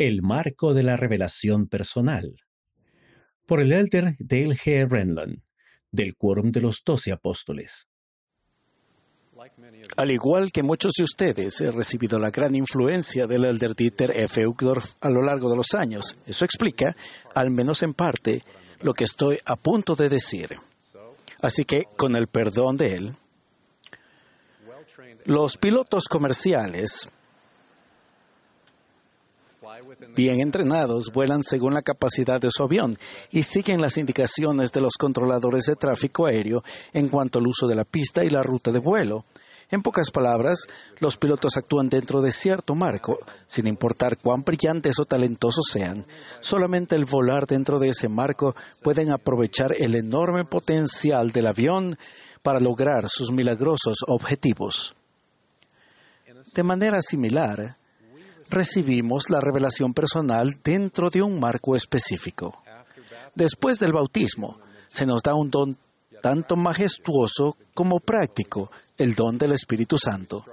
El marco de la revelación personal. Por el elder Dale G. Renlon, del Quórum de los Doce Apóstoles. Al igual que muchos de ustedes, he recibido la gran influencia del elder Dieter F. Uchtdorf a lo largo de los años. Eso explica, al menos en parte, lo que estoy a punto de decir. Así que, con el perdón de él, los pilotos comerciales bien entrenados vuelan según la capacidad de su avión y siguen las indicaciones de los controladores de tráfico aéreo en cuanto al uso de la pista y la ruta de vuelo. En pocas palabras, los pilotos actúan dentro de cierto marco, sin importar cuán brillantes o talentosos sean. Solamente el volar dentro de ese marco pueden aprovechar el enorme potencial del avión para lograr sus milagrosos objetivos. De manera similar, recibimos la revelación personal dentro de un marco específico. Después del bautismo, se nos da un don tanto majestuoso como práctico, el don del Espíritu Santo.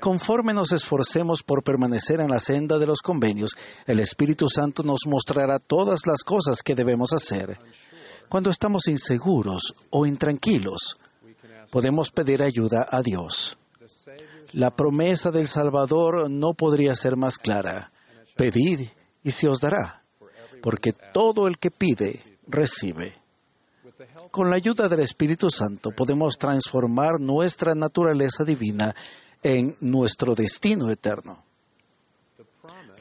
Conforme nos esforcemos por permanecer en la senda de los convenios, el Espíritu Santo nos mostrará todas las cosas que debemos hacer. Cuando estamos inseguros o intranquilos, podemos pedir ayuda a Dios. La promesa del Salvador no podría ser más clara. Pedid y se os dará, porque todo el que pide, recibe. Con la ayuda del Espíritu Santo podemos transformar nuestra naturaleza divina en nuestro destino eterno.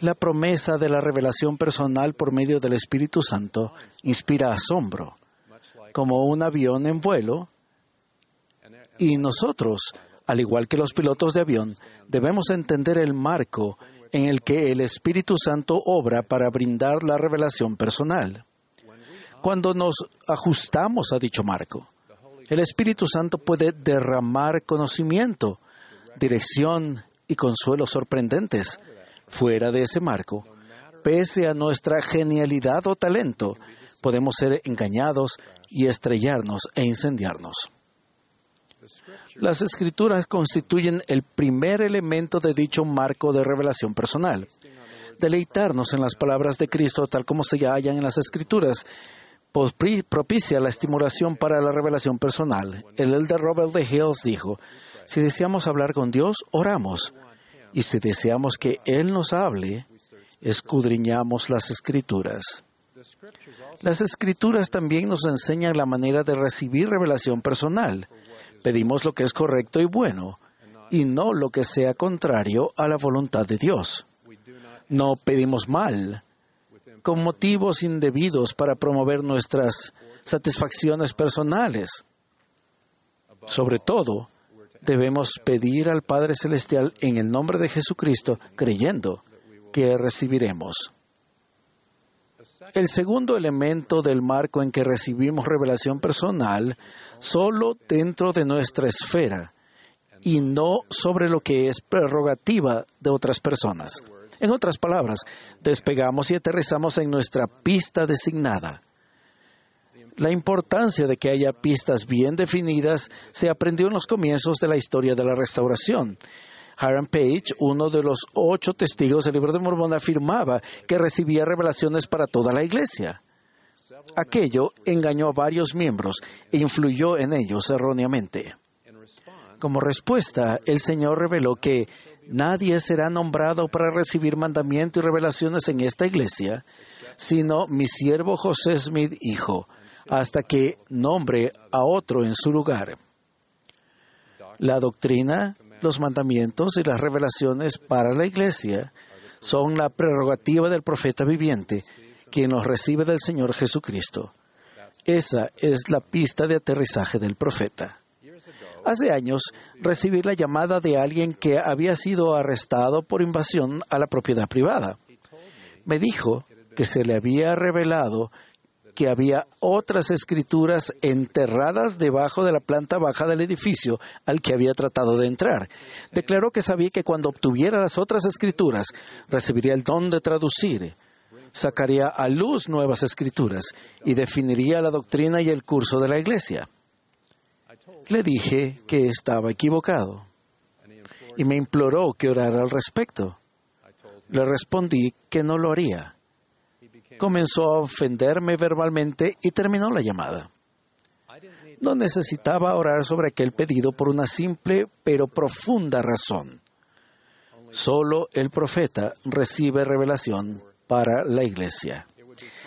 La promesa de la revelación personal por medio del Espíritu Santo inspira asombro, como un avión en vuelo, y nosotros al igual que los pilotos de avión, debemos entender el marco en el que el Espíritu Santo obra para brindar la revelación personal. Cuando nos ajustamos a dicho marco, el Espíritu Santo puede derramar conocimiento, dirección y consuelo sorprendentes. Fuera de ese marco, pese a nuestra genialidad o talento, podemos ser engañados y estrellarnos e incendiarnos. Las escrituras constituyen el primer elemento de dicho marco de revelación personal. Deleitarnos en las palabras de Cristo tal como se hallan en las escrituras propicia la estimulación para la revelación personal. El elder Robert de Hills dijo, si deseamos hablar con Dios, oramos. Y si deseamos que Él nos hable, escudriñamos las escrituras. Las escrituras también nos enseñan la manera de recibir revelación personal. Pedimos lo que es correcto y bueno, y no lo que sea contrario a la voluntad de Dios. No pedimos mal, con motivos indebidos para promover nuestras satisfacciones personales. Sobre todo, debemos pedir al Padre Celestial en el nombre de Jesucristo, creyendo que recibiremos. El segundo elemento del marco en que recibimos revelación personal solo dentro de nuestra esfera y no sobre lo que es prerrogativa de otras personas. En otras palabras, despegamos y aterrizamos en nuestra pista designada. La importancia de que haya pistas bien definidas se aprendió en los comienzos de la historia de la restauración. Hiram Page, uno de los ocho testigos del libro de Mormón, afirmaba que recibía revelaciones para toda la iglesia. Aquello engañó a varios miembros e influyó en ellos erróneamente. Como respuesta, el Señor reveló que nadie será nombrado para recibir mandamiento y revelaciones en esta iglesia, sino mi siervo José Smith, hijo, hasta que nombre a otro en su lugar. La doctrina, los mandamientos y las revelaciones para la iglesia son la prerrogativa del profeta viviente, quien los recibe del Señor Jesucristo. Esa es la pista de aterrizaje del profeta. Hace años recibí la llamada de alguien que había sido arrestado por invasión a la propiedad privada. Me dijo que se le había revelado que había otras escrituras enterradas debajo de la planta baja del edificio al que había tratado de entrar. Declaró que sabía que cuando obtuviera las otras escrituras recibiría el don de traducir, sacaría a luz nuevas escrituras y definiría la doctrina y el curso de la iglesia. Le dije que estaba equivocado y me imploró que orara al respecto. Le respondí que no lo haría. Comenzó a ofenderme verbalmente y terminó la llamada. No necesitaba orar sobre aquel pedido por una simple pero profunda razón. Solo el profeta recibe revelación para la iglesia.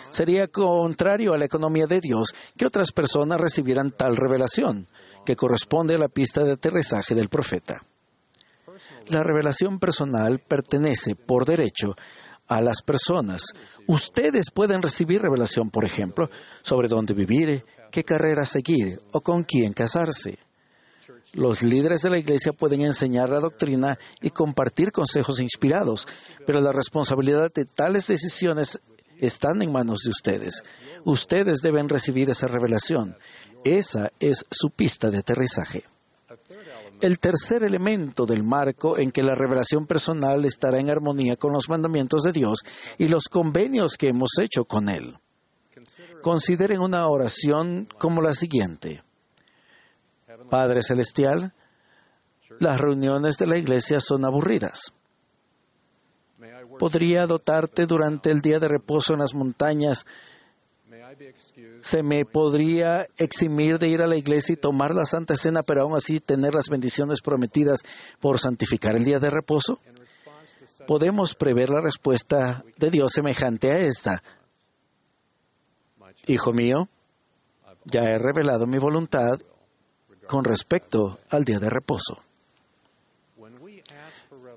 Sería contrario a la economía de Dios que otras personas recibieran tal revelación, que corresponde a la pista de aterrizaje del profeta. La revelación personal pertenece, por derecho, a las personas. Ustedes pueden recibir revelación, por ejemplo, sobre dónde vivir, qué carrera seguir o con quién casarse. Los líderes de la Iglesia pueden enseñar la doctrina y compartir consejos inspirados, pero la responsabilidad de tales decisiones están en manos de ustedes. Ustedes deben recibir esa revelación. Esa es su pista de aterrizaje. El tercer elemento del marco en que la revelación personal estará en armonía con los mandamientos de Dios y los convenios que hemos hecho con Él. Consideren una oración como la siguiente. Padre Celestial, las reuniones de la iglesia son aburridas. ¿Podría dotarte durante el día de reposo en las montañas se me podría eximir de ir a la iglesia y tomar la Santa Cena, pero aún así tener las bendiciones prometidas por santificar el día de reposo? Podemos prever la respuesta de Dios semejante a esta. Hijo mío, ya he revelado mi voluntad con respecto al día de reposo.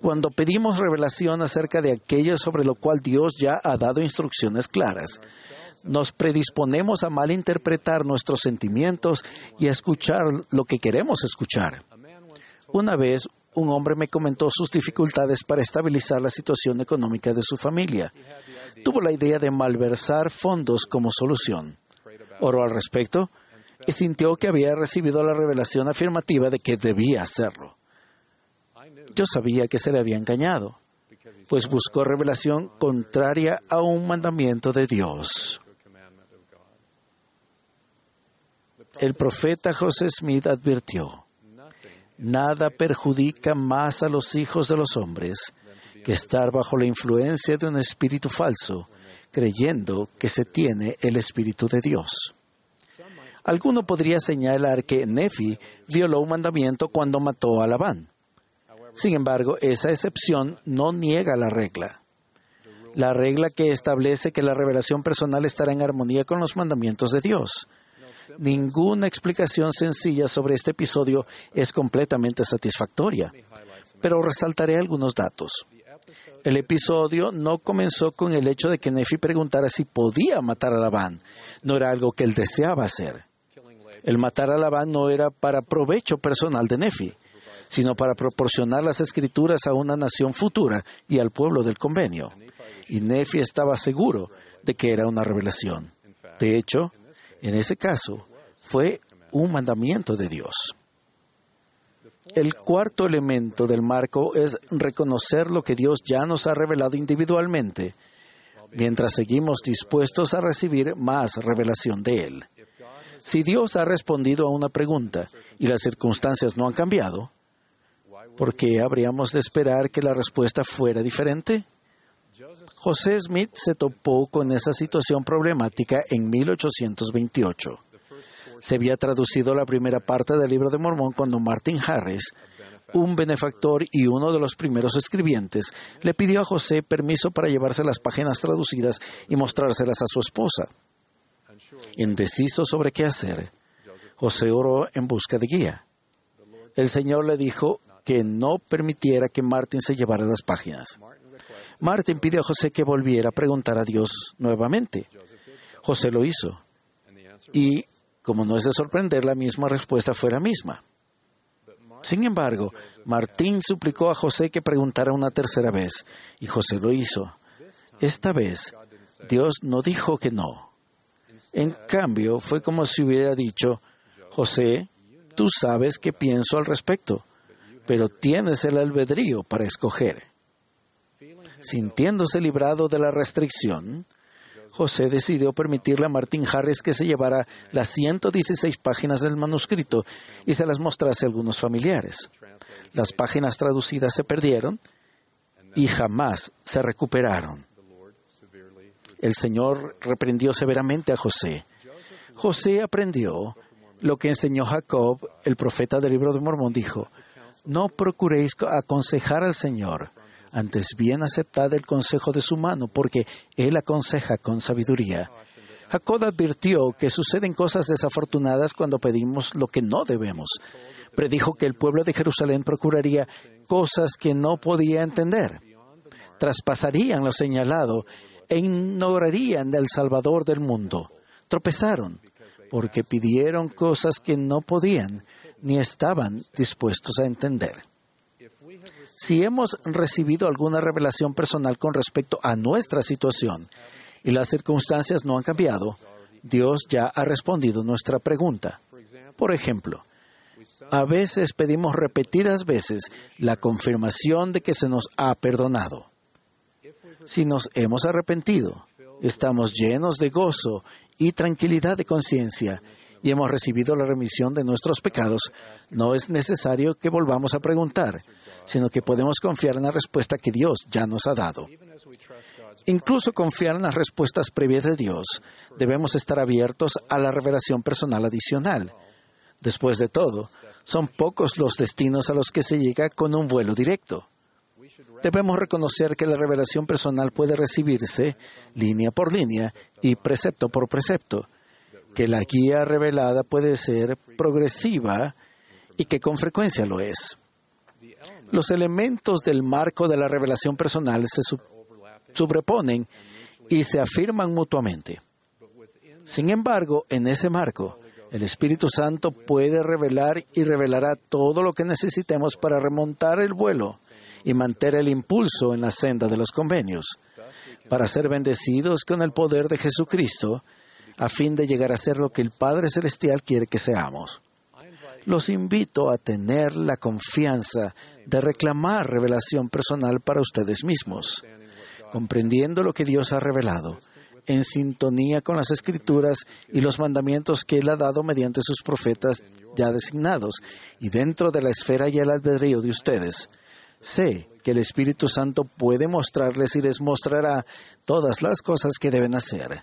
Cuando pedimos revelación acerca de aquello sobre lo cual Dios ya ha dado instrucciones claras, nos predisponemos a malinterpretar nuestros sentimientos y a escuchar lo que queremos escuchar. Una vez, un hombre me comentó sus dificultades para estabilizar la situación económica de su familia. Tuvo la idea de malversar fondos como solución. Oró al respecto y sintió que había recibido la revelación afirmativa de que debía hacerlo. Yo sabía que se le había engañado, pues buscó revelación contraria a un mandamiento de Dios. El profeta José Smith advirtió, nada perjudica más a los hijos de los hombres que estar bajo la influencia de un espíritu falso, creyendo que se tiene el espíritu de Dios. Alguno podría señalar que Nefi violó un mandamiento cuando mató a Labán. Sin embargo, esa excepción no niega la regla. La regla que establece que la revelación personal estará en armonía con los mandamientos de Dios. Ninguna explicación sencilla sobre este episodio es completamente satisfactoria, pero resaltaré algunos datos. El episodio no comenzó con el hecho de que Nefi preguntara si podía matar a Labán. No era algo que él deseaba hacer. El matar a Labán no era para provecho personal de Nefi, sino para proporcionar las escrituras a una nación futura y al pueblo del convenio. Y Nefi estaba seguro de que era una revelación. De hecho, en ese caso, fue un mandamiento de Dios. El cuarto elemento del marco es reconocer lo que Dios ya nos ha revelado individualmente, mientras seguimos dispuestos a recibir más revelación de Él. Si Dios ha respondido a una pregunta y las circunstancias no han cambiado, ¿por qué habríamos de esperar que la respuesta fuera diferente? José Smith se topó con esa situación problemática en 1828. Se había traducido la primera parte del libro de Mormón cuando Martin Harris, un benefactor y uno de los primeros escribientes, le pidió a José permiso para llevarse las páginas traducidas y mostrárselas a su esposa. Indeciso sobre qué hacer, José oró en busca de guía. El Señor le dijo que no permitiera que Martin se llevara las páginas. Martin pidió a José que volviera a preguntar a Dios nuevamente. José lo hizo. Y, como no es de sorprender, la misma respuesta fue la misma. Sin embargo, Martín suplicó a José que preguntara una tercera vez, y José lo hizo. Esta vez, Dios no dijo que no. En cambio, fue como si hubiera dicho, José, tú sabes qué pienso al respecto, pero tienes el albedrío para escoger. Sintiéndose librado de la restricción, José decidió permitirle a Martin Harris que se llevara las 116 páginas del manuscrito y se las mostrase a algunos familiares. Las páginas traducidas se perdieron y jamás se recuperaron. El Señor reprendió severamente a José. José aprendió lo que enseñó Jacob, el profeta del libro de Mormón, dijo, no procuréis aconsejar al Señor, antes bien aceptad el consejo de su mano, porque Él aconseja con sabiduría. Jacob advirtió que suceden cosas desafortunadas cuando pedimos lo que no debemos. Predijo que el pueblo de Jerusalén procuraría cosas que no podía entender. Traspasarían lo señalado e ignorarían del Salvador del mundo. Tropezaron porque pidieron cosas que no podían ni estaban dispuestos a entender. Si hemos recibido alguna revelación personal con respecto a nuestra situación y las circunstancias no han cambiado, Dios ya ha respondido nuestra pregunta. Por ejemplo, a veces pedimos repetidas veces la confirmación de que se nos ha perdonado. Si nos hemos arrepentido, estamos llenos de gozo y tranquilidad de conciencia y hemos recibido la remisión de nuestros pecados, no es necesario que volvamos a preguntar, sino que podemos confiar en la respuesta que Dios ya nos ha dado. Incluso confiar en las respuestas previas de Dios, debemos estar abiertos a la revelación personal adicional. Después de todo, son pocos los destinos a los que se llega con un vuelo directo. Debemos reconocer que la revelación personal puede recibirse línea por línea y precepto por precepto, que la guía revelada puede ser progresiva y que con frecuencia lo es. Los elementos del marco de la revelación personal se sobreponen y se afirman mutuamente. Sin embargo, en ese marco, el Espíritu Santo puede revelar y revelará todo lo que necesitemos para remontar el vuelo y mantener el impulso en la senda de los convenios, para ser bendecidos con el poder de Jesucristo, a fin de llegar a ser lo que el Padre Celestial quiere que seamos. Los invito a tener la confianza de reclamar revelación personal para ustedes mismos, comprendiendo lo que Dios ha revelado, en sintonía con las escrituras y los mandamientos que Él ha dado mediante sus profetas ya designados, y dentro de la esfera y el albedrío de ustedes. Sé que el Espíritu Santo puede mostrarles y les mostrará todas las cosas que deben hacer.